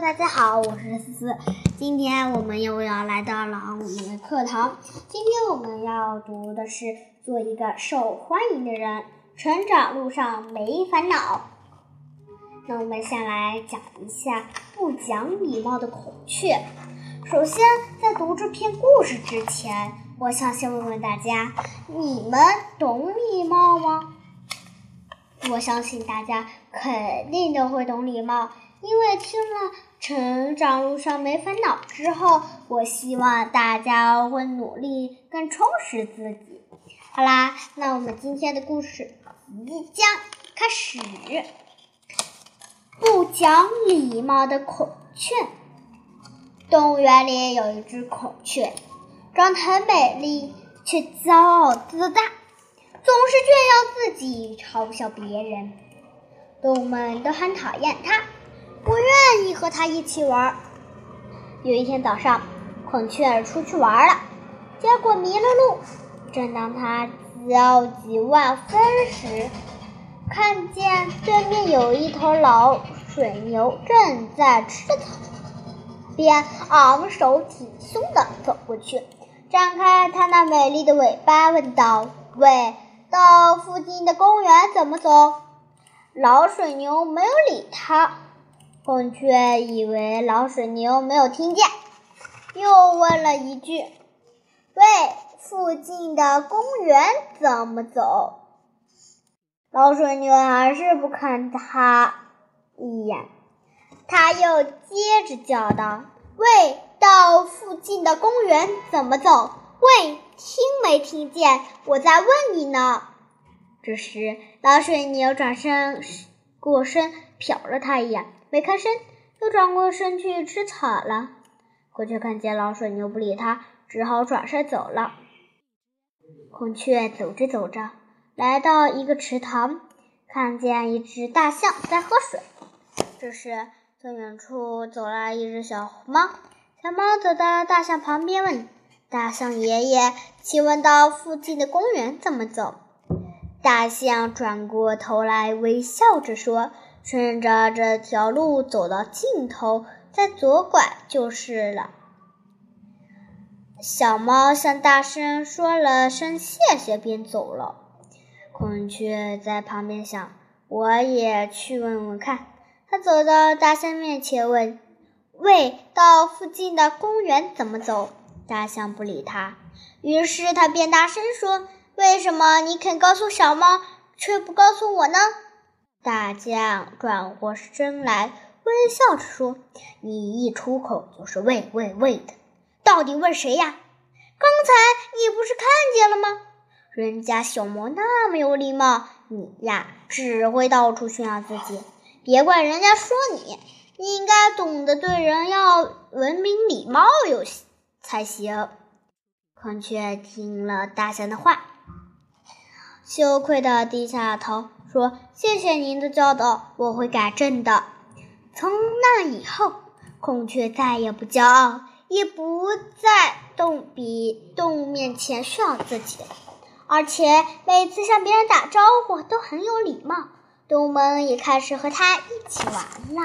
大家好，我是思思。今天我们又要来到了我们的课堂。今天我们要读的是《做一个受欢迎的人》，成长路上没烦恼。那我们先来讲一下不讲礼貌的孔雀。首先，在读这篇故事之前，我想先问问大家：你们懂礼貌吗？我相信大家肯定都会懂礼貌。因为听了《成长路上没烦恼》之后，我希望大家会努力更充实自己。好啦，那我们今天的故事即将开始。不讲礼貌的孔雀。动物园里有一只孔雀，长得很美丽，却骄傲自大，总是炫耀自己，嘲笑别人。动物们都很讨厌它。不愿意和它一起玩。有一天早上，孔雀出去玩了，结果迷了路。正当它焦急万分时，看见对面有一头老水牛正在吃草，便昂首挺胸地走过去，展开它那美丽的尾巴，问道：“喂，到附近的公园怎么走？”老水牛没有理他。孔雀以为老水牛没有听见，又问了一句：“喂，附近的公园怎么走？”老水牛还是不看他一眼，他又接着叫道：“喂，到附近的公园怎么走？喂，听没听见？我在问你呢。”这时，老水牛转身过身瞟了他一眼。没看身，又转过身去吃草了。孔雀看见老水牛不理它，只好转身走了。孔雀走着走着，来到一个池塘，看见一只大象在喝水。这时，从远处走来一只小猫。小猫走到大象旁边，问：“大象爷爷，请问到附近的公园怎么走？”大象转过头来，微笑着说。顺着这条路走到尽头，再左拐就是了。小猫向大声说了声谢谢，便走了。孔雀在旁边想：“我也去问问看。”他走到大象面前问：“喂，到附近的公园怎么走？”大象不理他。于是他便大声说：“为什么你肯告诉小猫，却不告诉我呢？”大象转过身来，微笑着说：“你一出口就是喂喂喂的，到底问谁呀？刚才你不是看见了吗？人家小猫那么有礼貌，你呀只会到处炫耀自己。别怪人家说你，你应该懂得对人要文明礼貌有才行。”孔雀听了大象的话，羞愧的低下头。说：“谢谢您的教导，我会改正的。”从那以后，孔雀再也不骄傲，也不在动比动物面前炫耀自己，而且每次向别人打招呼都很有礼貌，动物们也开始和它一起玩了。